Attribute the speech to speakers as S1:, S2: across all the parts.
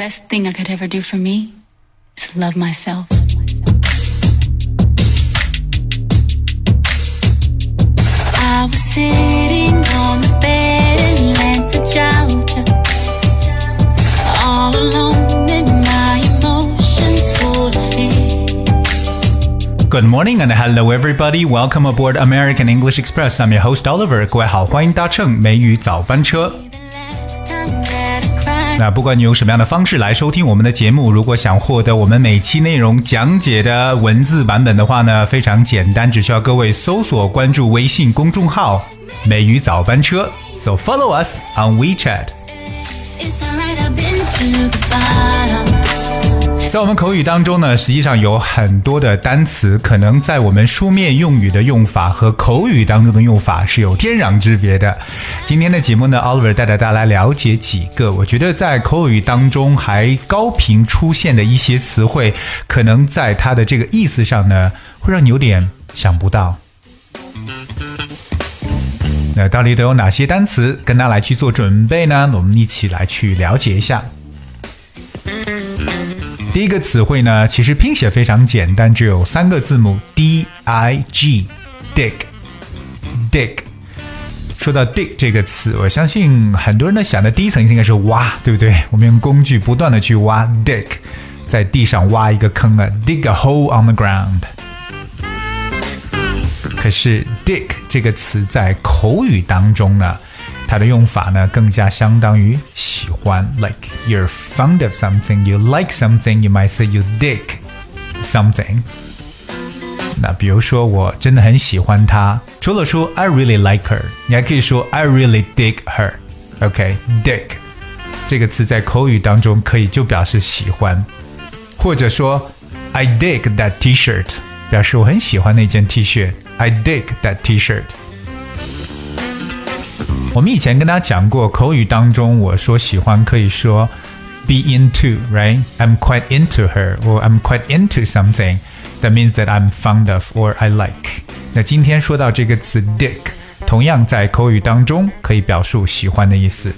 S1: best thing I could ever do for me is love myself. I was sitting on the bed in Atlanta, Georgia, all alone in my emotions full of fear.
S2: Good morning and hello everybody. Welcome aboard American English Express. I'm your host Oliver. 各位好，欢迎搭乘美语早班车。 那不管你用什么样的方式来收听我们的节目，如果想获得我们每期内容讲解的文字版本的话呢，非常简单，只需要各位搜索关注微信公众号“美语早班车 ”，so follow us on WeChat。在我们口语当中呢，实际上有很多的单词，可能在我们书面用语的用法和口语当中的用法是有天壤之别的。今天的节目呢，Oliver 带着大家来了解几个，我觉得在口语当中还高频出现的一些词汇，可能在它的这个意思上呢，会让你有点想不到。那到底都有哪些单词？跟大家来去做准备呢？我们一起来去了解一下。第一个词汇呢，其实拼写非常简单，只有三个字母 D I G，dig，dig。说到 dig 这个词，我相信很多人呢想的第一层应该是挖，对不对？我们用工具不断的去挖 dig，在地上挖一个坑啊，dig a hole on the ground。可是 dig 这个词在口语当中呢，它的用法呢更加相当于喜欢，like you're fond of something, you like something, you might say you dig something。那比如说，我真的很喜欢她，除了说 I really like her，你还可以说 I really dig her。OK，dig、这个词在口语当中可以就表示喜欢，或者说 I dig that T-shirt，表示我很喜欢那件 T 恤。I dig that T-shirt。 我们以前跟大家讲过，口语当中我说喜欢可以说 be into，right？I'm quite into her，or I'm quite into something。That means that I'm fond of or I like。那今天说到这个词 dig，同样在口语当中可以表述喜欢的意思。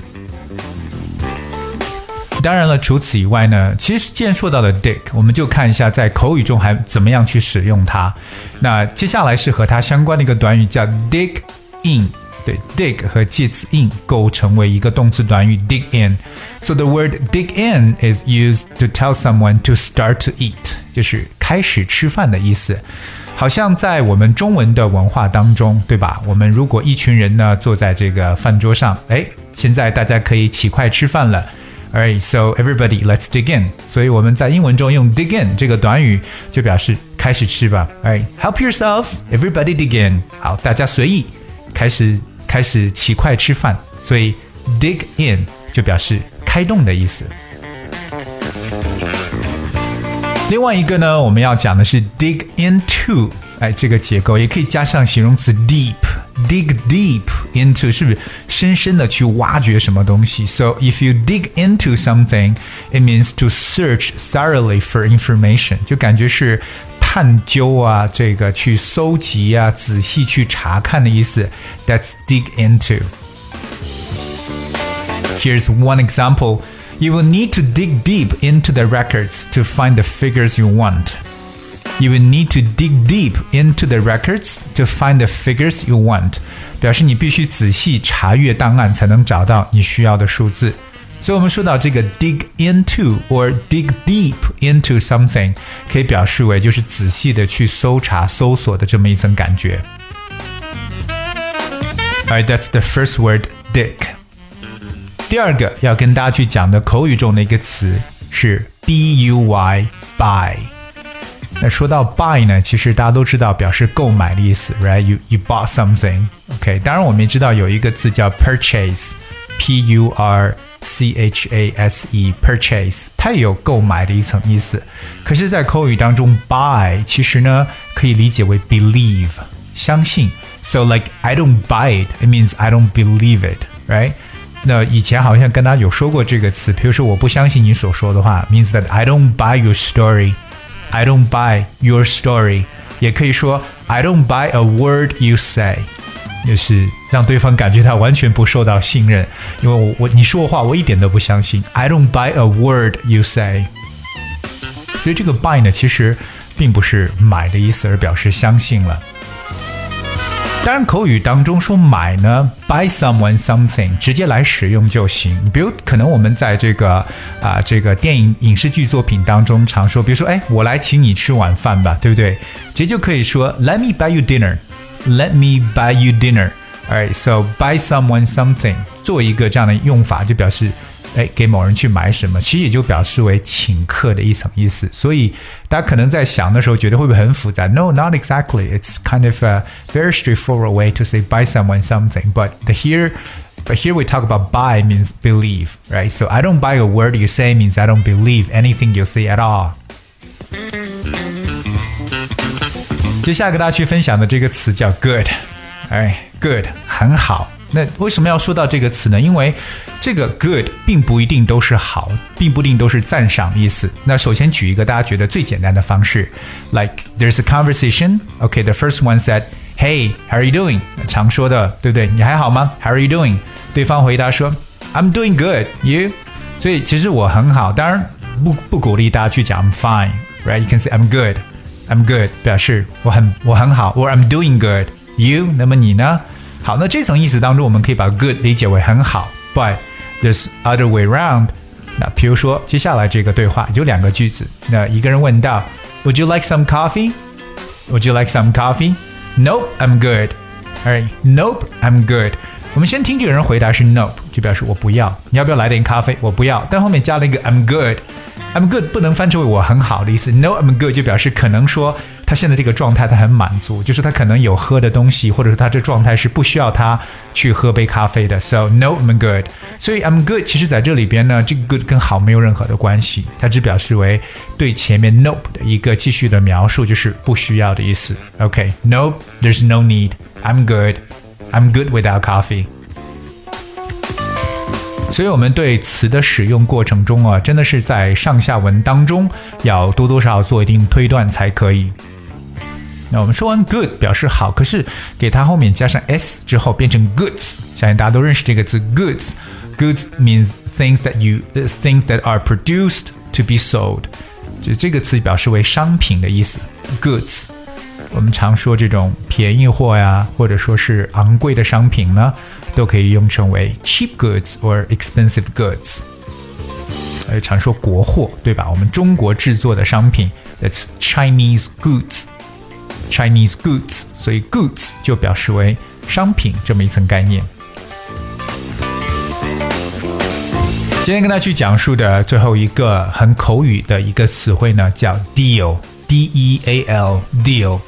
S2: 当然了，除此以外呢，其实既然说到了 dig，我们就看一下在口语中还怎么样去使用它。那接下来是和它相关的一个短语叫 dig in。对，dig 和介词 in 构成为一个动词短语 dig in。So the word dig in is used to tell someone to start to eat，就是开始吃饭的意思。好像在我们中文的文化当中，对吧？我们如果一群人呢坐在这个饭桌上，哎，现在大家可以起筷吃饭了。All right, so everybody, let's dig in. 所以我们在英文中用 dig in 这个短语就表示开始吃吧。Alright, help yourselves, everybody dig in. 好，大家随意开始开始起筷吃饭。所以 dig in 就表示开动的意思。另外一个呢，我们要讲的是 dig into，哎，这个结构也可以加上形容词 deep，dig deep into 是不是深深的去挖掘什么东西？So if you dig into something, it means to search thoroughly for information，就感觉是 探究啊，这个去搜集啊，仔细去查看的意思。That's dig into。Here's one example. You will need to dig deep into the records to find the figures you want. You will need to dig deep into the records to find the figures you want. 表示你必须仔细查阅档案才能找到你需要的数字。 所以，我们说到这个 dig into or dig deep into something，可以表示为就是仔细的去搜查、搜索的这么一层感觉。Alright, that's the first word, dig. 第二个要跟大家去讲的口语中的一个词是 b u y buy。那说到 buy 呢，其实大家都知道表示购买的意思，right？You you bought something。OK，当然我们也知道有一个字叫 purchase，p u r c h a s e，purchase，它也有购买的一层意思。可是，在口语当中，buy 其实呢可以理解为 believe，相信。So like I don't buy it，it means I don't believe it，right？那以前好像跟大家有说过这个词，比如说我不相信你所说的话，means that I don't buy your story。I don't buy your story，也可以说 I don't buy a word you say。 就是 让对方感觉他完全不受到信任，因为我我你说话我一点都不相信。I don't buy a word you say。所以这个 buy 呢，其实并不是买的意思，而表示相信了。当然，口语当中说买呢，buy someone something，直接来使用就行。比如，可能我们在这个啊这个电影影视剧作品当中常说，比如说，哎，我来请你吃晚饭吧，对不对？直接就可以说，Let me buy you dinner。Let me buy you dinner。Alright, so buy someone something，做一个这样的用法，就表示。哎，给某人去买什么，其实也就表示为请客的一层意思。所以大家可能在想的时候，觉得会不会很复杂？No, not exactly. It's kind of a very straightforward way to say buy someone something. But the here, but here we talk about buy means believe, right? So I don't buy a word you say means I don't believe anything you say at all. 接下来跟大家去分享的这个词叫 good，哎 ，good 很好。那为什么要说到这个词呢？因为这个 good 并不一定都是好，并不一定都是赞赏意思。那首先举一个大家觉得最简单的方式，like there's a conversation. Okay, the first one said, "Hey, how are you doing?" 常说的，对不对？你还好吗？How are you doing？对方回答说，I'm doing good. You？所以其实我很好。当然不不鼓励大家去讲 I'm fine, right? You can say I'm good. I'm good，表示我很我很好，or I'm doing good. You？那么你呢？ 好，那这层意思当中，我们可以把 good 理解为很好，but there's other way round。那比如说接下来这个对话有两个句子，那一个人问到，Would you like some coffee? Would you like some coffee? Nope, I'm good. Alright, nope, I'm good. 我们先听这个人回答是 nope，就表示我不要。你要不要来点咖啡？我不要。但后面加了一个 I'm good。I'm good 不能翻成为我很好的意思，No I'm good 就表示可能说 他现在这个状态他很满足，就是他可能有喝的东西，或者是他这状态是不需要他去喝杯咖啡的，So No I'm good。所以 I'm good 其实在这里边呢，这个 good 跟好没有任何的关系，它只表示为对前面 Nope 的一个继续的描述，就是不需要的意思。OK，Nope there's no need I'm good I'm good without coffee。所以，我们对词的使用过程中啊，真的是在上下文当中要多多少少做一定推断才可以。那我们说完 good 表示好，可是给它后面加上 s 之后变成 goods，相信大家都认识这个字 goods。Goods means things that you things that are produced to be sold，就这个词表示为商品的意思。Goods，我们常说这种便宜货呀，或者说是昂贵的商品呢。都可以用成为 cheap goods or expensive goods，呃，常说国货，对吧？我们中国制作的商品，that's Chinese Chinese goods，所以 goods 就表示为商品这么一层概念。今天跟大家去讲述的最后一个很口语的一个词汇呢，叫 deal，d e a l，deal。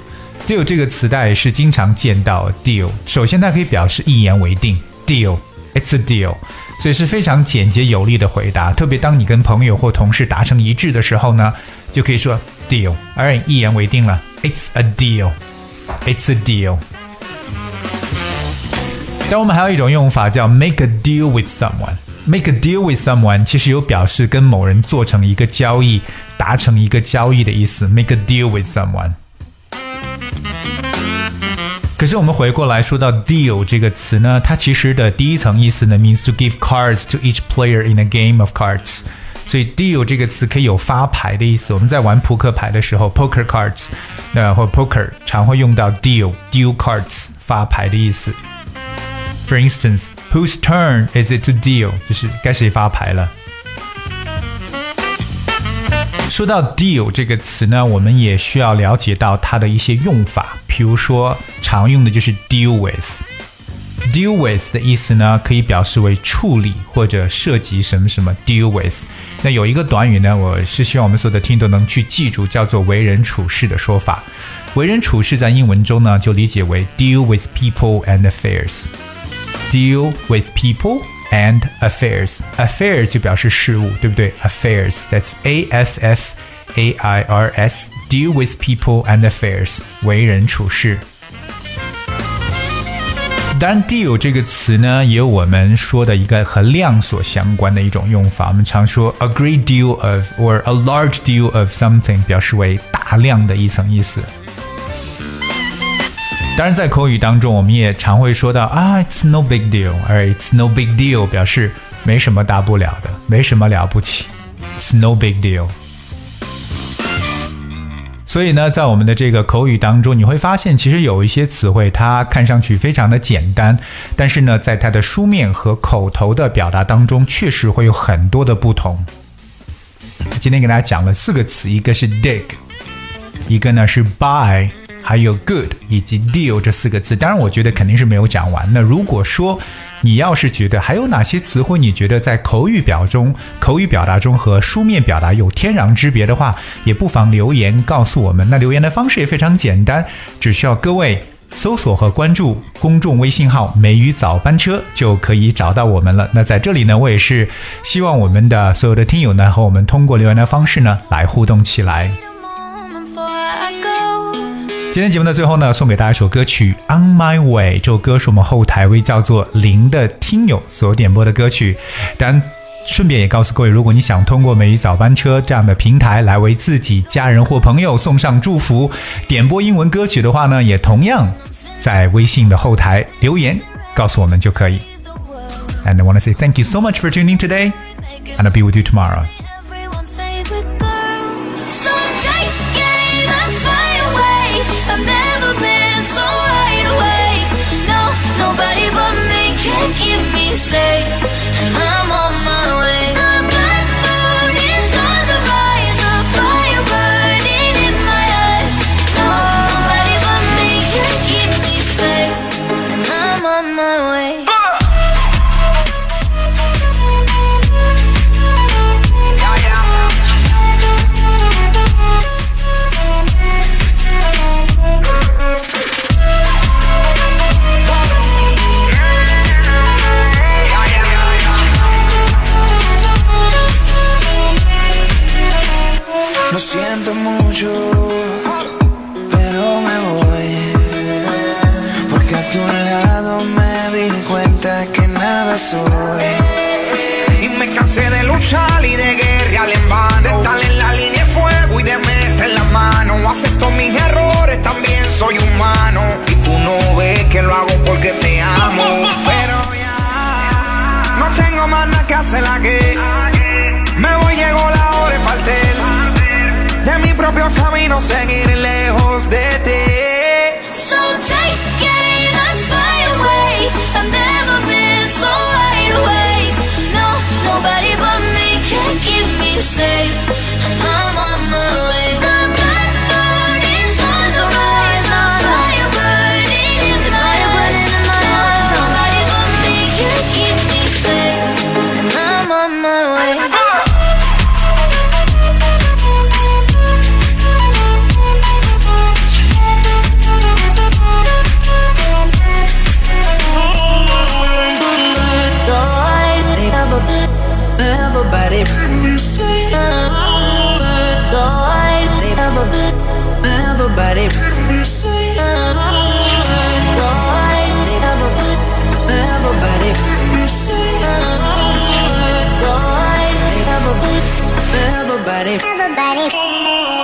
S2: deal 这个词带是经常见到 deal。首先，它可以表示一言为定，deal，it's a deal，所以是非常简洁有力的回答。特别当你跟朋友或同事达成一致的时候呢，就可以说 deal，而一言为定了 ，it's a deal，it's a deal。但我们还有一种用法叫 make a deal with someone。make a deal with someone 其实有表示跟某人做成一个交易、达成一个交易的意思。make a deal with someone。可是我们回过来说到 deal 这个词呢，它其实的第一层意思呢，means to give cards to each player in a game of cards。 所以 deal 这个词可以有发牌的意思。我们在玩扑克牌的时候，poker cards，那或 poker 常会用到 deal，deal cards 发牌的意思。For instance, whose turn is it to deal？就是该谁发牌了。说到 deal 这个词呢，我们也需要了解到它的一些用法。比如说，常用的就是 deal with。deal with 的意思呢，可以表示为处理或者涉及什么什么 deal with。那有一个短语呢，我是希望我们所有的听众能去记住，叫做为人处事的说法。为人处事在英文中呢，就理解为 deal with people and affairs。deal with people。and affairs. Affairs 就表示事物，对不对？Affairs that's A F F A I R S deal with people and affairs 为人处事。 当然，deal 这个词呢，也有我们说的一个和量所相关的一种用法。我们常说 a great deal of or a large deal of something，表示为大量的一层意思。当然，在口语当中，我们也常会说到啊，it's no big deal，而 it's no big deal 表示没什么大不了的，没什么了不起，it's no big deal。所以呢，在我们的这个口语当中，你会发现，其实有一些词汇，它看上去非常的简单，但是呢，在它的书面和口头的表达当中，确实会有很多的不同。今天给大家讲了四个词，一个是 dig，一个呢是 buy。还有 good 以及 deal 这四个字，当然我觉得肯定是没有讲完。那如果说你要是觉得还有哪些词汇，你觉得在口语表中、口语表达中和书面表达有天壤之别的话，也不妨留言告诉我们。那留言的方式也非常简单，只需要各位搜索和关注公众微信号“美语早班车”就可以找到我们了。那在这里呢，我也是希望我们的所有的听友呢和我们通过留言的方式呢来互动起来。今天节目的最后呢，送给大家一首歌曲《On My Way》。这首歌是我们后台位叫做林的听友所点播的歌曲。当然，顺便也告诉各位，如果你想通过美语早班车这样的平台来为自己家人或朋友送上祝福，点播英文歌曲的话呢，也同样在微信的后台留言告诉我们就可以。And I want to say thank you so much for tuning today, and I'll be with you tomorrow.
S3: Cansé de luchar y de guerrear en vano. De estar en la línea de fuego y de meter la mano. Acepto mis errores, también soy humano. Y tú no ves que lo hago porque te amo. Pero ya no tengo más nada que hacer la que. Me voy, llegó la hora de partir. De mi propio camino, seguir lejos de ti.
S4: Everybody.
S1: Everybody.